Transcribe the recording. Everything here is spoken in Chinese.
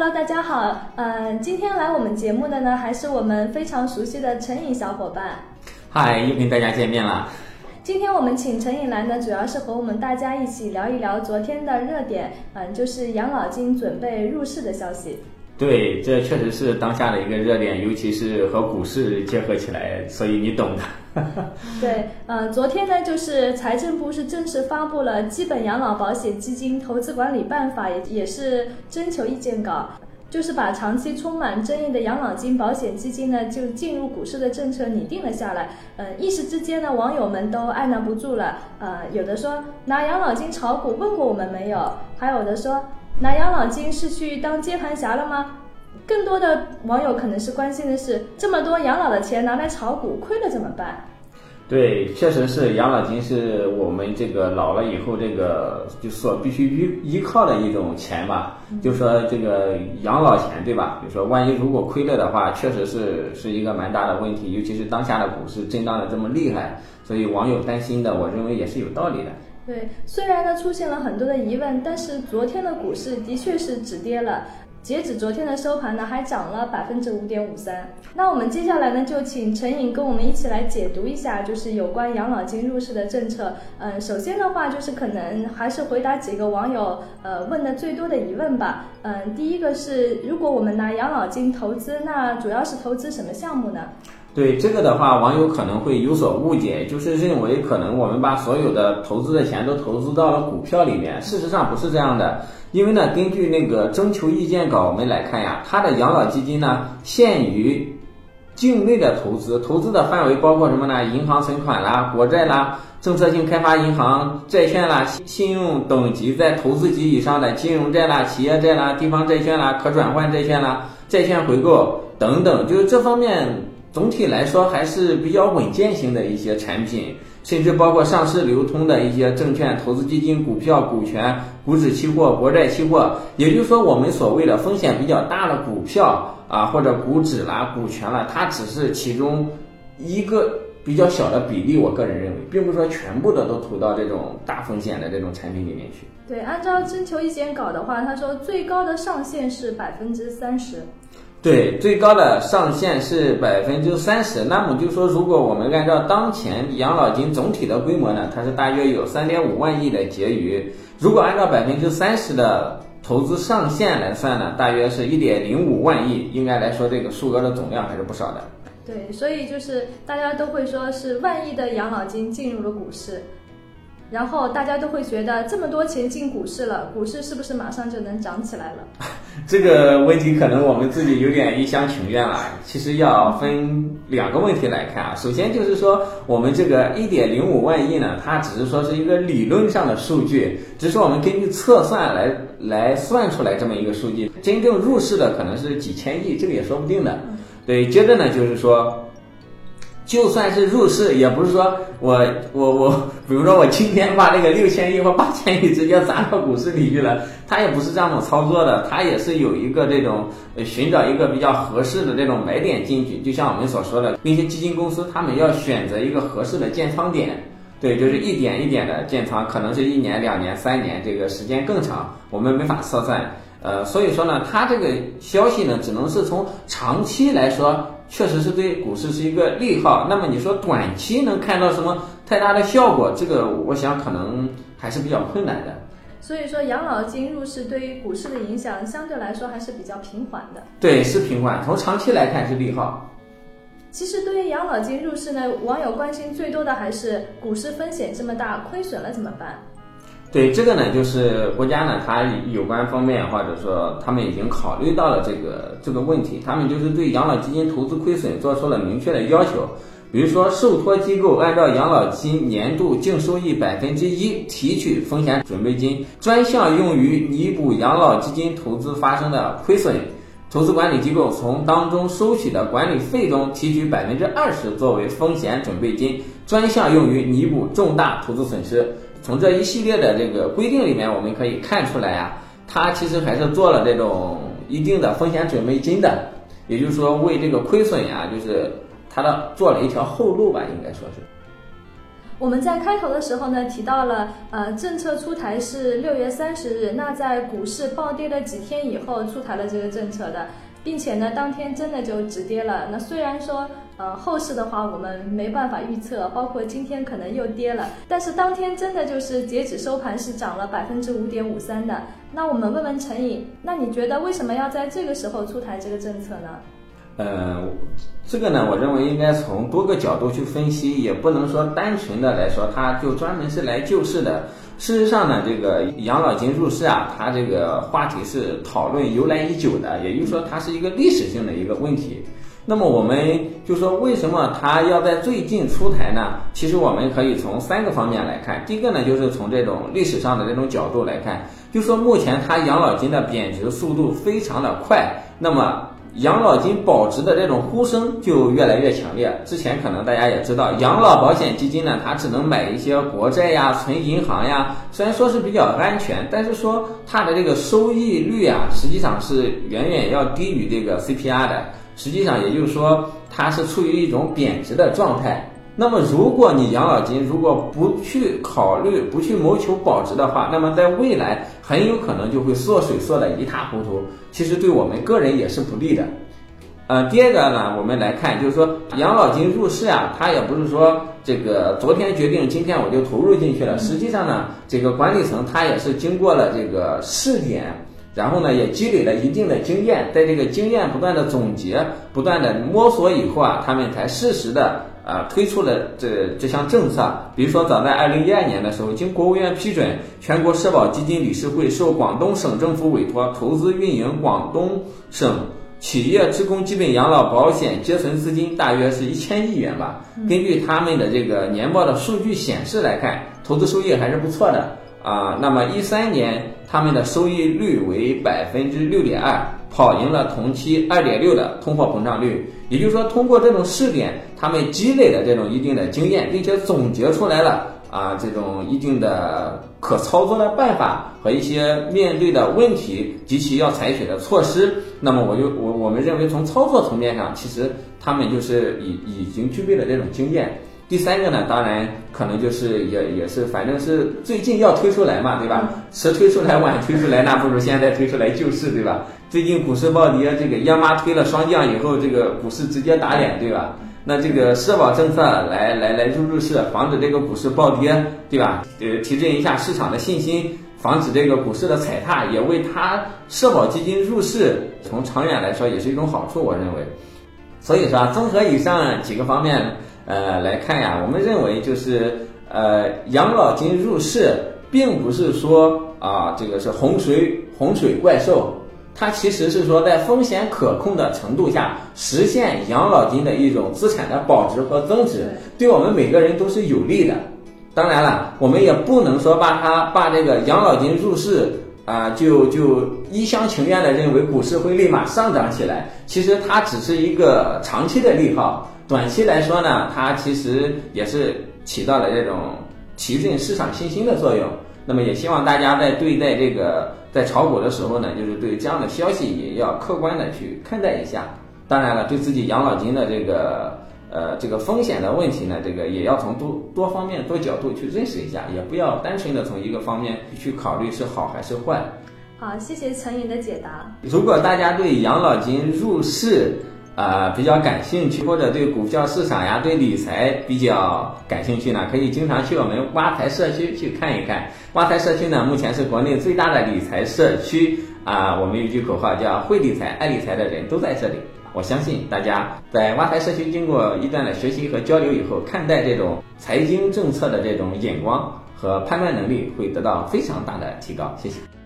Hello，大家好，嗯，今天来我们节目的呢，还是我们非常熟悉的陈颖小伙伴。嗨，又跟大家见面了。今天我们请陈颖来呢，主要是和我们大家一起聊一聊昨天的热点，嗯，就是养老金准备入市的消息。对，这确实是当下的一个热点，尤其是和股市结合起来，所以你懂的。对，呃，昨天呢，就是财政部是正式发布了《基本养老保险基金投资管理办法》，也也是征求意见稿，就是把长期充满争议的养老金保险基金呢，就进入股市的政策拟定了下来。嗯，一时之间呢，网友们都按捺不住了。呃，有的说拿养老金炒股，问过我们没有？还有的说。拿养老金是去当接盘侠了吗？更多的网友可能是关心的是，这么多养老的钱拿来炒股，亏了怎么办？对，确实是养老金是我们这个老了以后这个就所必须依依靠的一种钱吧。就说这个养老钱，对吧？比如说，万一如果亏了的话，确实是是一个蛮大的问题，尤其是当下的股市震荡的这么厉害，所以网友担心的，我认为也是有道理的。对，虽然呢出现了很多的疑问，但是昨天的股市的确是止跌了。截止昨天的收盘呢，还涨了百分之五点五三。那我们接下来呢，就请陈颖跟我们一起来解读一下，就是有关养老金入市的政策。嗯，首先的话，就是可能还是回答几个网友呃问的最多的疑问吧。嗯，第一个是，如果我们拿养老金投资，那主要是投资什么项目呢？对这个的话，网友可能会有所误解，就是认为可能我们把所有的投资的钱都投资到了股票里面。事实上不是这样的，因为呢，根据那个征求意见稿我们来看呀，它的养老基金呢限于境内的投资，投资的范围包括什么呢？银行存款啦、国债啦、政策性开发银行债券啦、信用等级在投资级以上的金融债啦、企业债啦、地方债券啦、可转换债券啦、债券回购等等，就是这方面。总体来说还是比较稳健型的一些产品，甚至包括上市流通的一些证券、投资基金、股票、股权、股指期货、国债期货。也就是说，我们所谓的风险比较大的股票啊，或者股指啦、股权啦，它只是其中一个比较小的比例。我个人认为，并不是说全部的都投到这种大风险的这种产品里面去。对，按照征求意见稿的话，他说最高的上限是百分之三十。对，最高的上限是百分之三十。那么就说，如果我们按照当前养老金总体的规模呢，它是大约有三点五万亿的结余。如果按照百分之三十的投资上限来算呢，大约是一点零五万亿。应该来说，这个数额的总量还是不少的。对，所以就是大家都会说是万亿的养老金进入了股市。然后大家都会觉得这么多钱进股市了，股市是不是马上就能涨起来了？这个问题可能我们自己有点一厢情愿了。其实要分两个问题来看啊。首先就是说，我们这个一点零五万亿呢，它只是说是一个理论上的数据，只是我们根据测算来来算出来这么一个数据。真正入市的可能是几千亿，这个也说不定的。对，接着呢就是说。就算是入市，也不是说我我我，比如说我今天把那个六千亿或八千亿直接砸到股市里去了，它也不是这样操作的，它也是有一个这种寻找一个比较合适的这种买点进去。就像我们所说的，那些基金公司他们要选择一个合适的建仓点，对，就是一点一点的建仓，可能是一年、两年、三年，这个时间更长，我们没法测算。呃，所以说呢，它这个消息呢，只能是从长期来说。确实是对股市是一个利好。那么你说短期能看到什么太大的效果？这个我想可能还是比较困难的。所以说，养老金入市对于股市的影响相对来说还是比较平缓的。对，是平缓。从长期来看是利好。其实对于养老金入市呢，网友关心最多的还是股市风险这么大，亏损了怎么办？对这个呢，就是国家呢，它有关方面或者说他们已经考虑到了这个这个问题，他们就是对养老基金投资亏损做出了明确的要求。比如说，受托机构按照养老金年度净收益百分之一提取风险准备金，专项用于弥补养老基金投资发生的亏损。投资管理机构从当中收取的管理费中提取百分之二十作为风险准备金，专项用于弥补重大投资损失。从这一系列的这个规定里面，我们可以看出来呀，它其实还是做了这种一定的风险准备金的，也就是说为这个亏损呀，就是它的做了一条后路吧，应该说是。我们在开头的时候呢提到了，呃，政策出台是六月三十日，那在股市暴跌了几天以后出台了这个政策的，并且呢当天真的就止跌了。那虽然说，呃，后市的话我们没办法预测，包括今天可能又跌了，但是当天真的就是截止收盘是涨了百分之五点五三的。那我们问问陈颖，那你觉得为什么要在这个时候出台这个政策呢？呃，这个呢，我认为应该从多个角度去分析，也不能说单纯的来说，它就专门是来救市的。事实上呢，这个养老金入市啊，它这个话题是讨论由来已久的，也就是说，它是一个历史性的一个问题。那么我们就说，为什么它要在最近出台呢？其实我们可以从三个方面来看。第一个呢，就是从这种历史上的这种角度来看，就说目前它养老金的贬值速度非常的快，那么。养老金保值的这种呼声就越来越强烈。之前可能大家也知道，养老保险基金呢，它只能买一些国债呀、存银行呀。虽然说是比较安全，但是说它的这个收益率啊，实际上是远远要低于这个 CPR 的。实际上也就是说，它是处于一种贬值的状态。那么，如果你养老金如果不去考虑、不去谋求保值的话，那么在未来很有可能就会缩水缩得一塌糊涂。其实对我们个人也是不利的。呃，第二个呢，我们来看，就是说养老金入市啊，它也不是说这个昨天决定，今天我就投入进去了。实际上呢，这个管理层它也是经过了这个试点，然后呢也积累了一定的经验，在这个经验不断的总结、不断的摸索以后啊，他们才适时的。啊，推出了这这项政策，比如说早在二零一二年的时候，经国务院批准，全国社保基金理事会受广东省政府委托，投资运营广东省企业职工基本养老保险结存资金大约是一千亿元吧。根据他们的这个年报的数据显示来看，投资收益还是不错的啊。那么一三年他们的收益率为百分之六点二。跑赢了同期二点六的通货膨胀率，也就是说，通过这种试点，他们积累的这种一定的经验，并且总结出来了啊这种一定的可操作的办法和一些面对的问题及其要采取的措施。那么，我就我我们认为，从操作层面上，其实他们就是已已经具备了这种经验。第三个呢，当然可能就是也也是，反正是最近要推出来嘛，对吧？迟推出来晚推出来，那不如现在推出来救市，对吧？最近股市暴跌，这个央妈推了双降以后，这个股市直接打脸，对吧？那这个社保政策来来来入入市，防止这个股市暴跌，对吧？呃，提振一下市场的信心，防止这个股市的踩踏，也为他社保基金入市，从长远来说也是一种好处，我认为。所以说，综合以上几个方面。呃，来看呀，我们认为就是呃，养老金入市，并不是说啊，这个是洪水洪水怪兽，它其实是说在风险可控的程度下，实现养老金的一种资产的保值和增值，对我们每个人都是有利的。当然了，我们也不能说把它把这个养老金入市啊，就就一厢情愿的认为股市会立马上涨起来，其实它只是一个长期的利好。短期来说呢，它其实也是起到了这种提振市场信心的作用。那么也希望大家在对待这个在炒股的时候呢，就是对这样的消息也要客观的去看待一下。当然了，对自己养老金的这个呃这个风险的问题呢，这个也要从多多方面多角度去认识一下，也不要单纯的从一个方面去考虑是好还是坏。好，谢谢陈颖的解答。如果大家对养老金入市，呃，比较感兴趣，或者对股票市场呀、对理财比较感兴趣呢，可以经常去我们挖财社区去看一看。挖财社区呢，目前是国内最大的理财社区啊。我们有句口号叫“会理财、爱理财的人都在这里”。我相信大家在挖财社区经过一段的学习和交流以后，看待这种财经政策的这种眼光和判断能力会得到非常大的提高。谢谢。